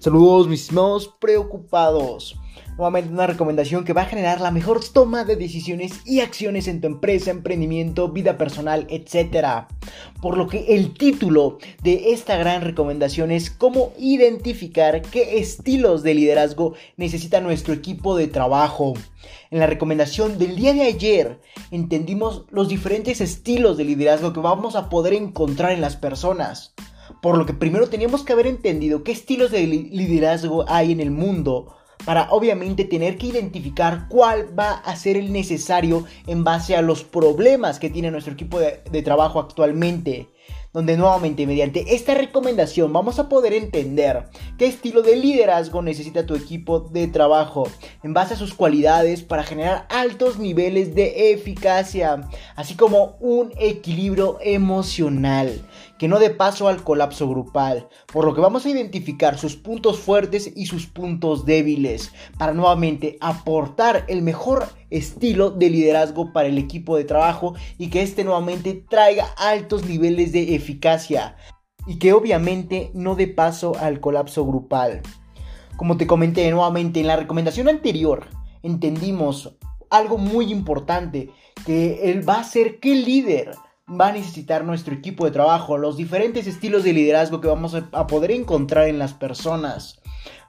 Saludos mis estimados preocupados. Nuevamente una recomendación que va a generar la mejor toma de decisiones y acciones en tu empresa, emprendimiento, vida personal, etc. Por lo que el título de esta gran recomendación es cómo identificar qué estilos de liderazgo necesita nuestro equipo de trabajo. En la recomendación del día de ayer entendimos los diferentes estilos de liderazgo que vamos a poder encontrar en las personas. Por lo que primero teníamos que haber entendido qué estilos de liderazgo hay en el mundo para obviamente tener que identificar cuál va a ser el necesario en base a los problemas que tiene nuestro equipo de, de trabajo actualmente donde nuevamente mediante esta recomendación vamos a poder entender qué estilo de liderazgo necesita tu equipo de trabajo en base a sus cualidades para generar altos niveles de eficacia, así como un equilibrio emocional que no dé paso al colapso grupal, por lo que vamos a identificar sus puntos fuertes y sus puntos débiles para nuevamente aportar el mejor estilo de liderazgo para el equipo de trabajo y que este nuevamente traiga altos niveles de eficacia y que obviamente no dé paso al colapso grupal. Como te comenté nuevamente en la recomendación anterior, entendimos algo muy importante, que él va a ser el líder va a necesitar nuestro equipo de trabajo, los diferentes estilos de liderazgo que vamos a poder encontrar en las personas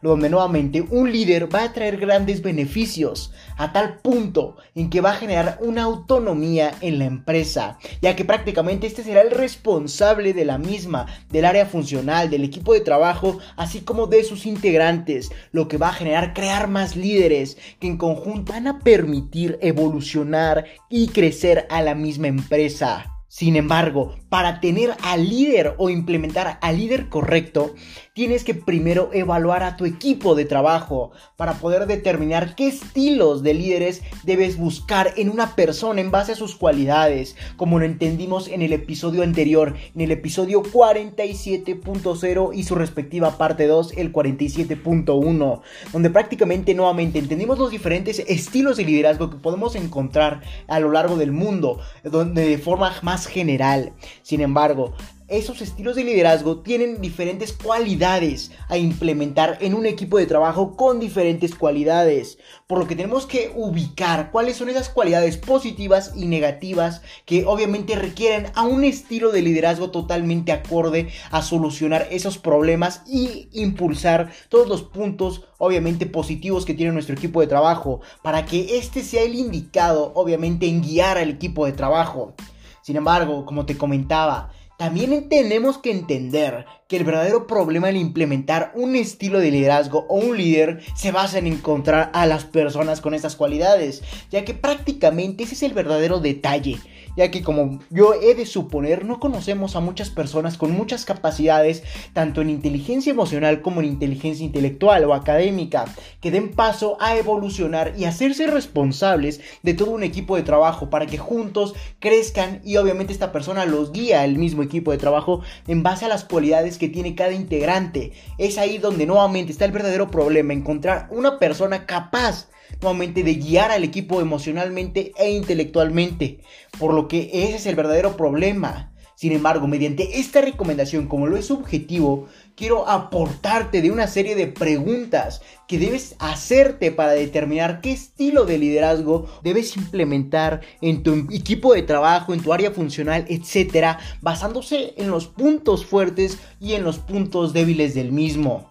donde nuevamente un líder va a traer grandes beneficios a tal punto en que va a generar una autonomía en la empresa, ya que prácticamente este será el responsable de la misma, del área funcional, del equipo de trabajo, así como de sus integrantes, lo que va a generar crear más líderes que en conjunto van a permitir evolucionar y crecer a la misma empresa. Sin embargo, para tener al líder o implementar al líder correcto, tienes que primero evaluar a tu equipo de trabajo para poder determinar qué estilos de líderes debes buscar en una persona en base a sus cualidades, como lo entendimos en el episodio anterior, en el episodio 47.0 y su respectiva parte 2, el 47.1, donde prácticamente nuevamente entendimos los diferentes estilos de liderazgo que podemos encontrar a lo largo del mundo, donde de forma más general. Sin embargo, esos estilos de liderazgo tienen diferentes cualidades a implementar en un equipo de trabajo con diferentes cualidades. Por lo que tenemos que ubicar cuáles son esas cualidades positivas y negativas que obviamente requieren a un estilo de liderazgo totalmente acorde a solucionar esos problemas y impulsar todos los puntos obviamente positivos que tiene nuestro equipo de trabajo para que este sea el indicado obviamente en guiar al equipo de trabajo. Sin embargo, como te comentaba, también tenemos que entender que el verdadero problema al implementar un estilo de liderazgo o un líder se basa en encontrar a las personas con estas cualidades, ya que prácticamente ese es el verdadero detalle ya que como yo he de suponer, no conocemos a muchas personas con muchas capacidades, tanto en inteligencia emocional como en inteligencia intelectual o académica, que den paso a evolucionar y hacerse responsables de todo un equipo de trabajo para que juntos crezcan y obviamente esta persona los guía al mismo equipo de trabajo en base a las cualidades que tiene cada integrante. Es ahí donde nuevamente está el verdadero problema, encontrar una persona capaz de guiar al equipo emocionalmente e intelectualmente, por lo que ese es el verdadero problema. Sin embargo, mediante esta recomendación, como lo es subjetivo, quiero aportarte de una serie de preguntas que debes hacerte para determinar qué estilo de liderazgo debes implementar en tu equipo de trabajo, en tu área funcional, etcétera, basándose en los puntos fuertes y en los puntos débiles del mismo.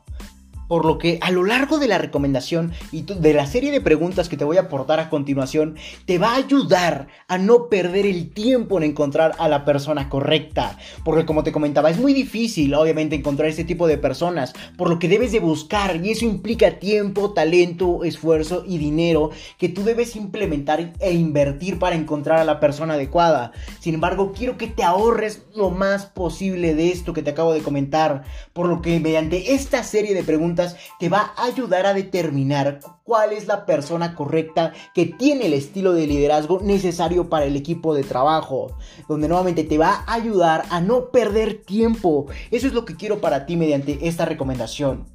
Por lo que a lo largo de la recomendación y de la serie de preguntas que te voy a aportar a continuación, te va a ayudar a no perder el tiempo en encontrar a la persona correcta. Porque como te comentaba, es muy difícil obviamente encontrar este tipo de personas, por lo que debes de buscar y eso implica tiempo, talento, esfuerzo y dinero que tú debes implementar e invertir para encontrar a la persona adecuada. Sin embargo, quiero que te ahorres lo más posible de esto que te acabo de comentar, por lo que mediante esta serie de preguntas te va a ayudar a determinar cuál es la persona correcta que tiene el estilo de liderazgo necesario para el equipo de trabajo, donde nuevamente te va a ayudar a no perder tiempo. Eso es lo que quiero para ti mediante esta recomendación.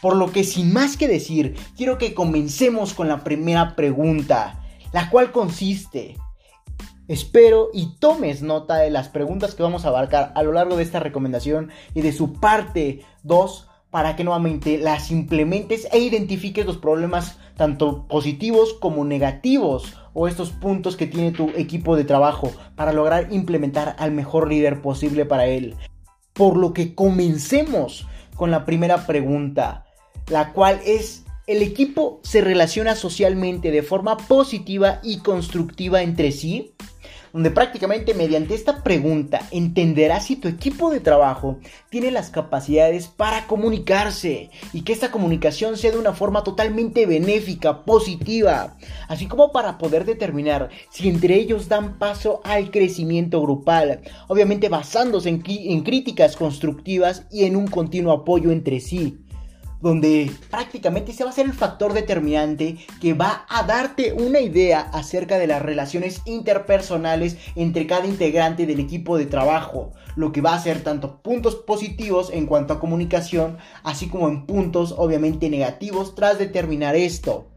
Por lo que sin más que decir, quiero que comencemos con la primera pregunta, la cual consiste, Espero y tomes nota de las preguntas que vamos a abarcar a lo largo de esta recomendación y de su parte 2 para que nuevamente las implementes e identifiques los problemas tanto positivos como negativos o estos puntos que tiene tu equipo de trabajo para lograr implementar al mejor líder posible para él. Por lo que comencemos con la primera pregunta, la cual es, ¿el equipo se relaciona socialmente de forma positiva y constructiva entre sí? Donde prácticamente mediante esta pregunta entenderás si tu equipo de trabajo tiene las capacidades para comunicarse y que esta comunicación sea de una forma totalmente benéfica, positiva, así como para poder determinar si entre ellos dan paso al crecimiento grupal, obviamente basándose en, en críticas constructivas y en un continuo apoyo entre sí donde prácticamente ese va a ser el factor determinante que va a darte una idea acerca de las relaciones interpersonales entre cada integrante del equipo de trabajo, lo que va a ser tanto puntos positivos en cuanto a comunicación, así como en puntos obviamente negativos tras determinar esto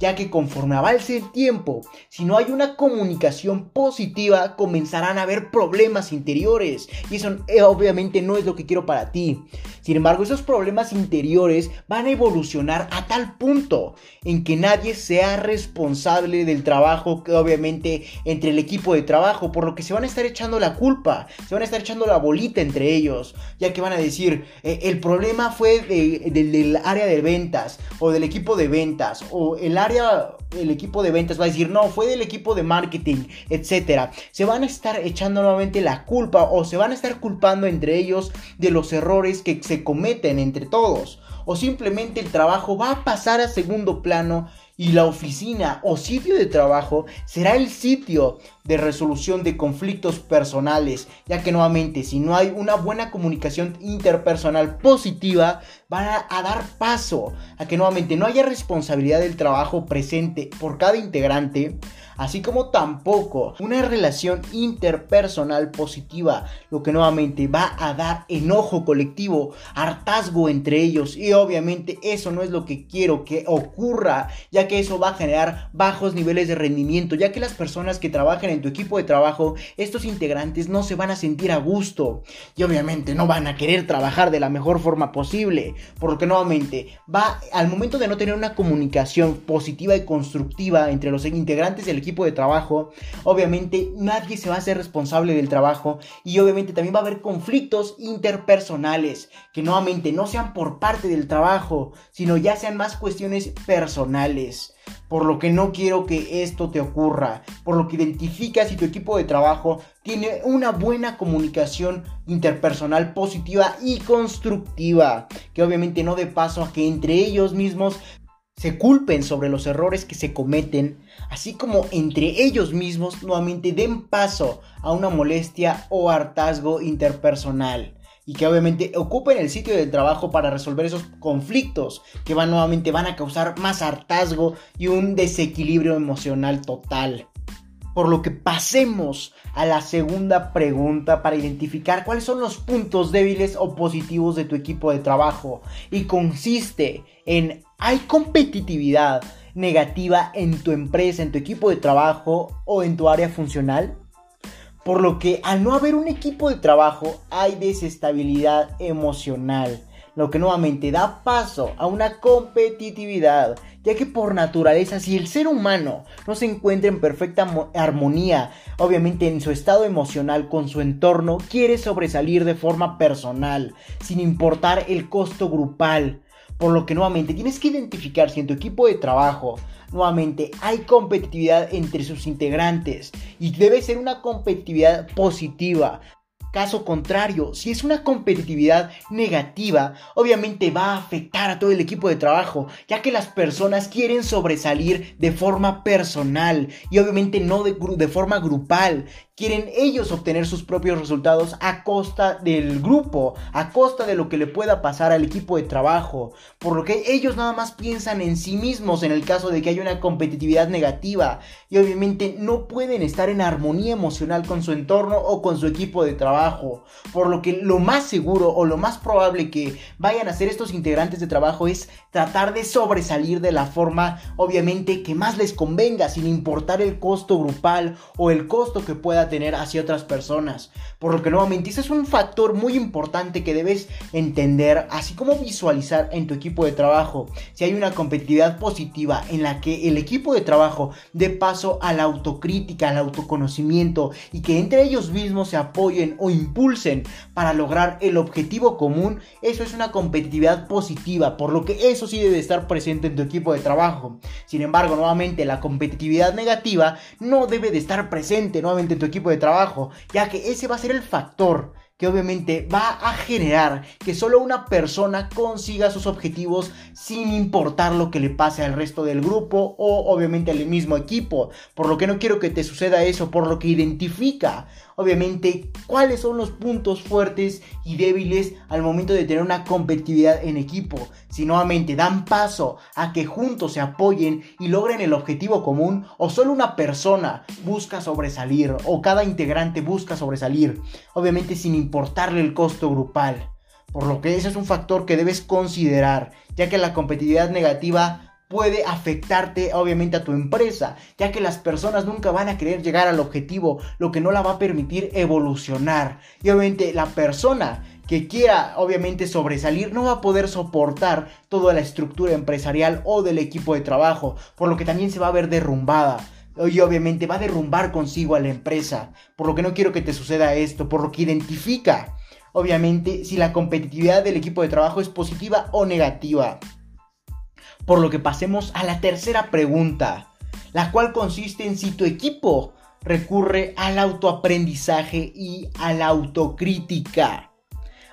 ya que conforme avance el tiempo, si no hay una comunicación positiva, comenzarán a haber problemas interiores. Y eso eh, obviamente no es lo que quiero para ti. Sin embargo, esos problemas interiores van a evolucionar a tal punto en que nadie sea responsable del trabajo que obviamente entre el equipo de trabajo, por lo que se van a estar echando la culpa, se van a estar echando la bolita entre ellos, ya que van a decir, eh, el problema fue del área de ventas o del equipo de ventas o el área el equipo de ventas va a decir, no, fue del equipo de marketing, etcétera. Se van a estar echando nuevamente la culpa o se van a estar culpando entre ellos de los errores que se cometen entre todos. O simplemente el trabajo va a pasar a segundo plano y la oficina o sitio de trabajo será el sitio de resolución de conflictos personales, ya que nuevamente si no hay una buena comunicación interpersonal positiva, van a, dar paso a que nuevamente no haya responsabilidad del trabajo presente por cada integrante, así como tampoco una relación interpersonal positiva, lo que nuevamente va a dar enojo colectivo, hartazgo entre ellos. Y obviamente eso no es lo que quiero que ocurra, ya que eso va a generar bajos niveles de rendimiento, ya que las personas que trabajan en tu equipo de trabajo, estos integrantes no se van a sentir a gusto y obviamente no van a querer trabajar de la mejor forma posible, por lo que nuevamente va al momento de no tener una comunicación positiva y constructiva entre los integrantes del equipo de trabajo, obviamente nadie se va a hacer responsable del trabajo y obviamente también va a haber conflictos interpersonales que nuevamente no sean por parte del trabajo, sino ya sean más cuestiones personales. Por lo que no quiero que esto te ocurra, por lo que identifica si tu equipo de trabajo tiene una buena comunicación interpersonal positiva y constructiva, que obviamente no dé paso a que entre ellos mismos se culpen sobre los errores que se cometen, así como entre ellos mismos nuevamente den paso a una molestia o hartazgo interpersonal y que obviamente ocupen el sitio del trabajo para resolver esos conflictos que van nuevamente van a causar más hartazgo y un desequilibrio emocional total. Por lo que pasemos a la segunda pregunta para identificar cuáles son los puntos débiles o positivos de tu equipo de trabajo. Y consiste en, ¿hay competitividad negativa en tu empresa, en tu equipo de trabajo o en tu área funcional? Por lo que al no haber un equipo de trabajo hay desestabilidad emocional lo que nuevamente da paso a una competitividad, ya que por naturaleza si el ser humano no se encuentra en perfecta armonía, obviamente en su estado emocional con su entorno, quiere sobresalir de forma personal, sin importar el costo grupal. Por lo que nuevamente tienes que identificar si en tu equipo de trabajo nuevamente hay competitividad entre sus integrantes y debe ser una competitividad positiva, Caso contrario, si es una competitividad negativa, obviamente va a afectar a todo el equipo de trabajo, ya que las personas quieren sobresalir de forma personal y obviamente no de, forma grupal. Quieren ellos obtener sus propios resultados a costa del grupo, a costa de lo que le pueda pasar al equipo de trabajo. Por lo que ellos nada más piensan en sí mismos en el caso de que haya una competitividad negativa. Y obviamente no pueden estar en armonía emocional con su entorno o con su equipo de trabajo. Por lo que lo más seguro o lo más probable que vayan a hacer estos integrantes de trabajo es tratar de sobresalir de la forma obviamente que más les convenga sin importar el costo grupal o el costo que pueda tener hacia otras personas. Por lo que nuevamente ese es un factor muy importante que debes entender así como visualizar en tu equipo de trabajo. Si hay una competitividad positiva en la que el equipo de trabajo dé paso a la autocrítica, al autoconocimiento y que entre ellos mismos se apoyen o impulsen para lograr el objetivo común, eso es una competitividad positiva, por lo que eso sí debe estar presente en tu equipo de trabajo. Sin embargo, nuevamente la competitividad negativa no debe de estar presente nuevamente en tu equipo de trabajo, ya que ese va a ser el factor que obviamente va a generar que solo una persona consiga sus objetivos sin importar lo que le pase al resto del grupo o obviamente al mismo equipo. Por lo que no quiero que te suceda eso, por lo que identifica obviamente cuáles son los puntos fuertes y débiles al momento de tener una competitividad en equipo. Si nuevamente dan paso a que juntos se apoyen y logren el objetivo común o solo una persona busca sobresalir o cada integrante busca sobresalir, obviamente sin importarle el costo grupal. Por lo que ese es un factor que debes considerar, ya que la competitividad negativa puede afectarte obviamente a tu empresa, ya que las personas nunca van a querer llegar al objetivo, lo que no la va a permitir evolucionar. Y obviamente la persona que quiera obviamente sobresalir no va a poder soportar toda la estructura empresarial o del equipo de trabajo, por lo que también se va a ver derrumbada. Y obviamente va a derrumbar consigo a la empresa, por lo que no quiero que te suceda esto, por lo que identifica, obviamente, si la competitividad del equipo de trabajo es positiva o negativa. Por lo que pasemos a la tercera pregunta, la cual consiste en si tu equipo recurre al autoaprendizaje y a la autocrítica.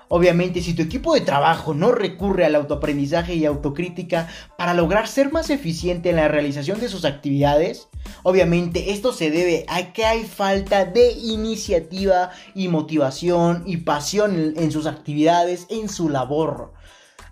Obviamente, si tu equipo de trabajo no recurre al autoaprendizaje y autocrítica para lograr ser más eficiente en la realización de sus actividades, obviamente esto se debe a que hay falta de iniciativa y motivación y pasión en, sus actividades, en su labor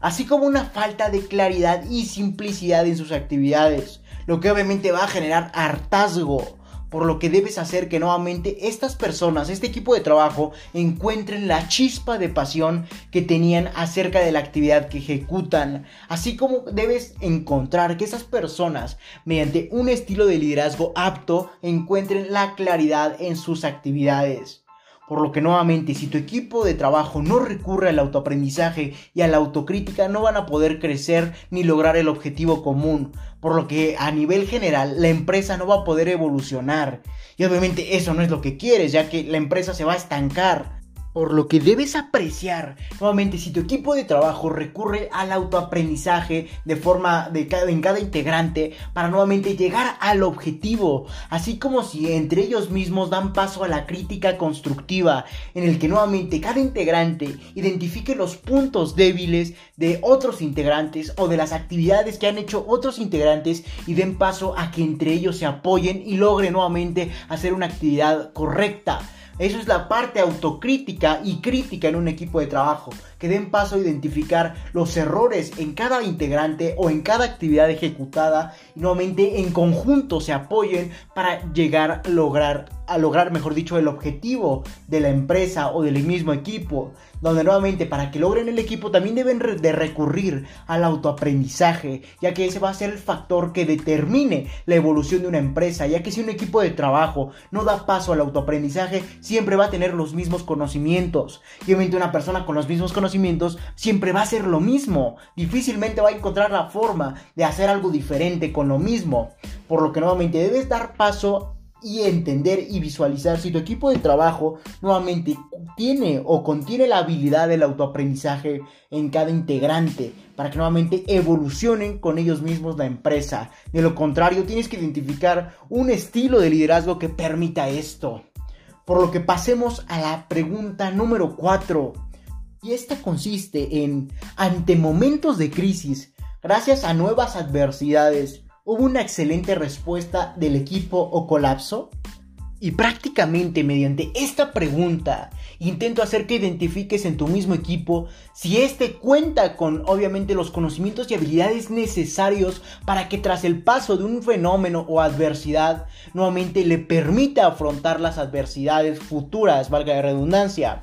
así como una falta de claridad y simplicidad en sus actividades, lo que obviamente va a generar hartazgo. Por lo que debes hacer que nuevamente estas personas, este equipo de trabajo, encuentren la chispa de pasión que tenían acerca de la actividad que ejecutan. Así como debes encontrar que esas personas, mediante un estilo de liderazgo apto, encuentren la claridad en sus actividades. Por lo que nuevamente, si tu equipo de trabajo no recurre al autoaprendizaje y a la autocrítica, no van a poder crecer ni lograr el objetivo común. Por lo que a nivel general, la empresa no va a poder evolucionar. Y obviamente eso no es lo que quieres, ya que la empresa se va a estancar. Por lo que debes apreciar, nuevamente, si tu equipo de trabajo recurre al autoaprendizaje de forma de cada, en cada integrante para nuevamente llegar al objetivo, así como si entre ellos mismos dan paso a la crítica constructiva, en el que nuevamente cada integrante identifique los puntos débiles de otros integrantes o de las actividades que han hecho otros integrantes y den paso a que entre ellos se apoyen y logren nuevamente hacer una actividad correcta. Eso es la parte autocrítica y crítica en un equipo de trabajo, que den paso a identificar los errores en cada integrante o en cada actividad ejecutada y nuevamente en conjunto se apoyen para llegar a lograr, a lograr, mejor dicho, el objetivo de la empresa o del mismo equipo donde nuevamente para que logren el equipo también deben de recurrir al autoaprendizaje, ya que ese va a ser el factor que determine la evolución de una empresa, ya que si un equipo de trabajo no da paso al autoaprendizaje, siempre va a tener los mismos conocimientos. Y obviamente una persona con los mismos conocimientos siempre va a hacer lo mismo, difícilmente va a encontrar la forma de hacer algo diferente con lo mismo, por lo que nuevamente debes dar paso y entender y visualizar si tu equipo de trabajo nuevamente tiene o contiene la habilidad del autoaprendizaje en cada integrante para que nuevamente evolucionen con ellos mismos la empresa. De lo contrario, tienes que identificar un estilo de liderazgo que permita esto. Por lo que pasemos a la pregunta número 4. Y esta consiste en, ante momentos de crisis, gracias a nuevas adversidades, ¿Hubo una excelente respuesta del equipo o colapso? Y prácticamente mediante esta pregunta intento hacer que identifiques en tu mismo equipo si éste cuenta con obviamente los conocimientos y habilidades necesarios para que tras el paso de un fenómeno o adversidad nuevamente le permita afrontar las adversidades futuras, valga la redundancia.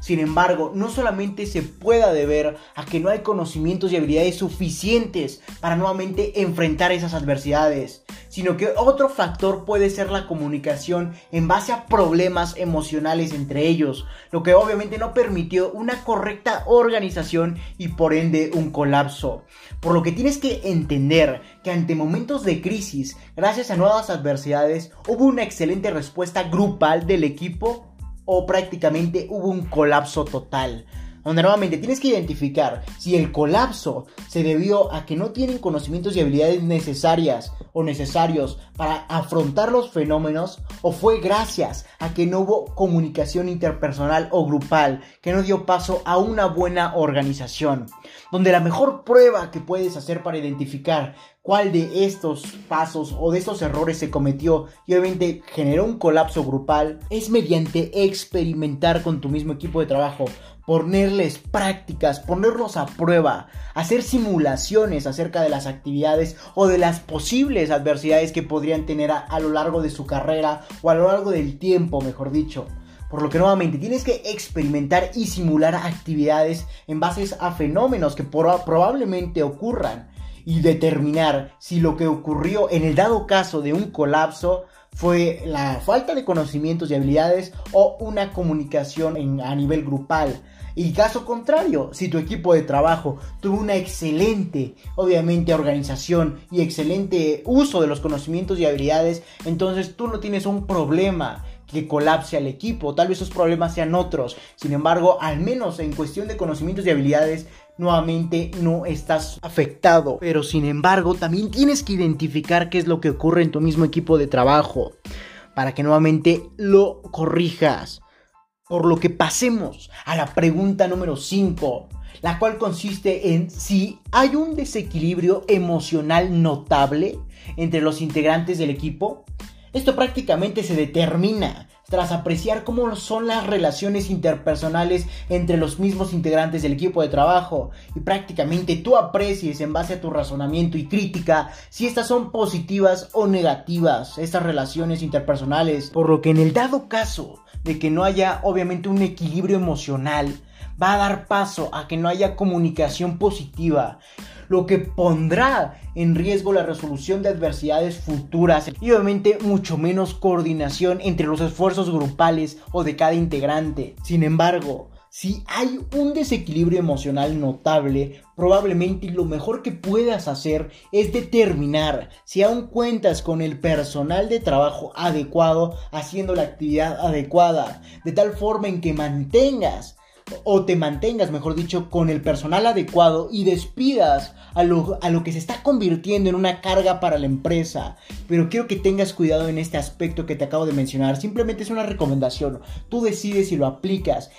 Sin embargo, no solamente se pueda deber a que no hay conocimientos y habilidades suficientes para nuevamente enfrentar esas adversidades, sino que otro factor puede ser la comunicación en base a problemas emocionales entre ellos, lo que obviamente no permitió una correcta organización y por ende un colapso. Por lo que tienes que entender que ante momentos de crisis, gracias a nuevas adversidades, hubo una excelente respuesta grupal del equipo o prácticamente hubo un colapso total. Donde nuevamente tienes que identificar si el colapso se debió a que no tienen conocimientos y habilidades necesarias o necesarios para afrontar los fenómenos o fue gracias a que no hubo comunicación interpersonal o grupal que no dio paso a una buena organización. Donde la mejor prueba que puedes hacer para identificar cuál de estos pasos o de estos errores se cometió y obviamente generó un colapso grupal es mediante experimentar con tu mismo equipo de trabajo, ponerles prácticas, ponerlos a prueba, hacer simulaciones acerca de las actividades o de las posibles adversidades que podrían tener a, lo largo de su carrera o a lo largo del tiempo, mejor dicho. Por lo que nuevamente tienes que experimentar y simular actividades en base a fenómenos que probablemente ocurran y determinar si lo que ocurrió en el dado caso de un colapso fue la falta de conocimientos y habilidades o una comunicación a nivel grupal. Y caso contrario, si tu equipo de trabajo tuvo una excelente, obviamente, organización y excelente uso de los conocimientos y habilidades, entonces tú no tienes un problema que colapse al equipo. Tal vez esos problemas sean otros. Sin embargo, al menos en cuestión de conocimientos y habilidades, nuevamente no estás afectado. Pero sin embargo, también tienes que identificar qué es lo que ocurre en tu mismo equipo de trabajo para que nuevamente lo corrijas. Por lo que pasemos a la pregunta número 5, la cual consiste en si hay un desequilibrio emocional notable entre los integrantes del equipo. Esto prácticamente se determina tras apreciar cómo son las relaciones interpersonales entre los mismos integrantes del equipo de trabajo. Y prácticamente tú aprecies en base a tu razonamiento y crítica si estas son positivas o negativas, estas relaciones interpersonales, por lo que en el dado caso de que no haya obviamente un equilibrio emocional, va a dar paso a que no haya comunicación positiva lo que pondrá en riesgo la resolución de adversidades futuras y obviamente mucho menos coordinación entre los esfuerzos grupales o de cada integrante. Sin embargo, si hay un desequilibrio emocional notable, probablemente lo mejor que puedas hacer es determinar si aún cuentas con el personal de trabajo adecuado haciendo la actividad adecuada, de tal forma en que mantengas o te mantengas, mejor dicho, con el personal adecuado y despidas a lo, a lo, que se está convirtiendo en una carga para la empresa. Pero quiero que tengas cuidado en este aspecto que te acabo de mencionar. Simplemente es una recomendación. Tú decides si lo aplicas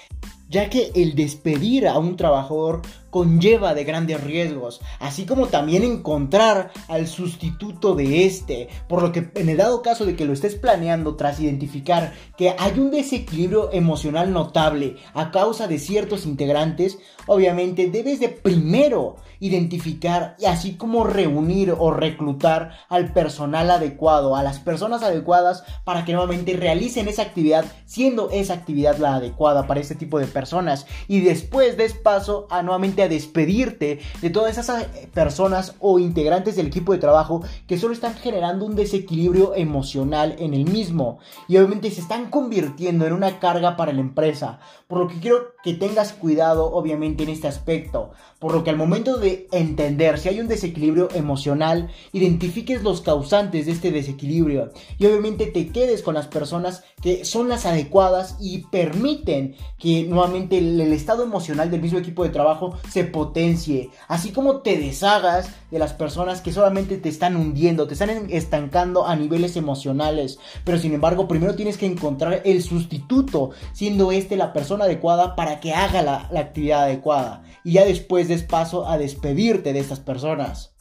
ya que el despedir a un trabajador conlleva de grandes riesgos, así como también encontrar al sustituto de este, por lo que en el dado caso de que lo estés planeando tras identificar que hay un desequilibrio emocional notable a causa de ciertos integrantes, obviamente debes de primero identificar y así como reunir o reclutar al personal adecuado, a las personas adecuadas para que nuevamente realicen esa actividad, siendo esa actividad la adecuada para este tipo de personas. Y después des paso a nuevamente despedirte de todas esas eh, personas o integrantes del equipo de trabajo que solo están generando un desequilibrio emocional en el mismo y obviamente se están convirtiendo en una carga para la empresa. Por lo que quiero que tengas cuidado obviamente en este aspecto. Por lo que al momento de entender si hay un desequilibrio emocional, identifiques los causantes de este desequilibrio y obviamente te quedes con las personas que son las adecuadas y permiten que nuevamente el estado emocional del mismo equipo de trabajo se potencie, así como te deshagas de las personas que solamente te están hundiendo, te están estancando a niveles emocionales, pero sin embargo primero tienes que encontrar el sustituto, siendo este la persona adecuada para que haga la, actividad adecuada y ya después des paso a despedirte de estas personas.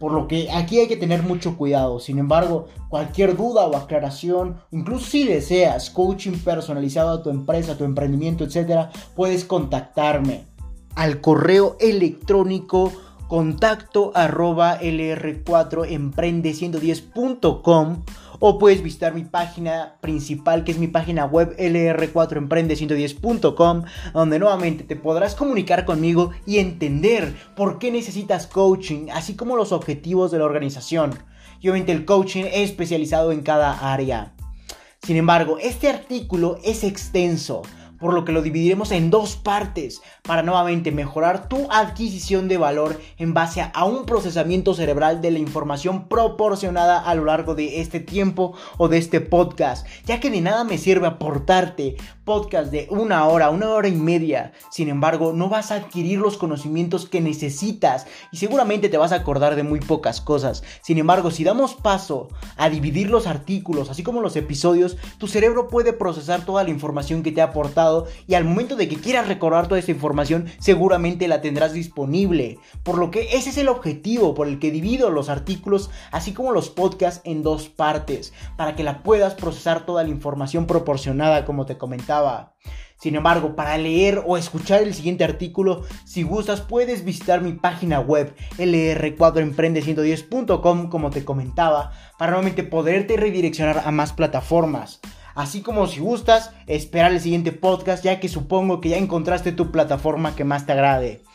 Por lo que aquí hay que tener mucho cuidado. Sin embargo, cualquier duda o aclaración, incluso si deseas coaching personalizado a tu empresa, tu emprendimiento, etc., puedes contactarme al correo electrónico contacto arroba lr4emprende110.com o puedes visitar mi página principal que es mi página web lr4emprende110.com donde nuevamente te podrás comunicar conmigo y entender por qué necesitas coaching así como los objetivos de la organización. Y obviamente el coaching es especializado en cada área. Sin embargo este artículo es extenso por lo que lo dividiremos en dos partes para nuevamente mejorar tu adquisición de valor en base a un procesamiento cerebral de la información proporcionada a lo largo de este tiempo o de este podcast, ya que de nada me sirve aportarte podcast de una hora, una hora y media, sin embargo no vas a adquirir los conocimientos que necesitas y seguramente te vas a acordar de muy pocas cosas, sin embargo si damos paso a dividir los artículos así como los episodios, tu cerebro puede procesar toda la información que te ha aportado y al momento de que quieras recordar toda esta información seguramente la tendrás disponible. Por lo que ese es el objetivo por el que divido los artículos así como los podcasts en dos partes para que la puedas procesar toda la información proporcionada como te comentaba. Sin embargo, para leer o escuchar el siguiente artículo, si gustas puedes visitar mi página web lr4emprende110.com como te comentaba, para nuevamente poderte redireccionar a más plataformas. Así como si gustas, esperar el siguiente podcast ya que supongo que ya encontraste tu plataforma que más te agrade.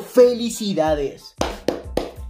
felicidades.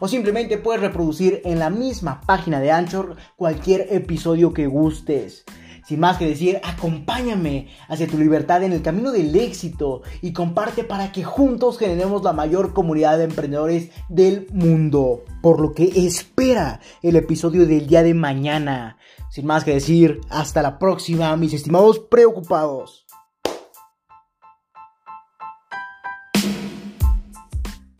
O simplemente puedes reproducir en la misma página de Anchor cualquier episodio que gustes. Sin más que decir, acompáñame hacia tu libertad en el camino del éxito y comparte para que juntos generemos la mayor comunidad de emprendedores del mundo. Por lo que espera el episodio del día de mañana. Sin más que decir, hasta la próxima, mis estimados preocupados.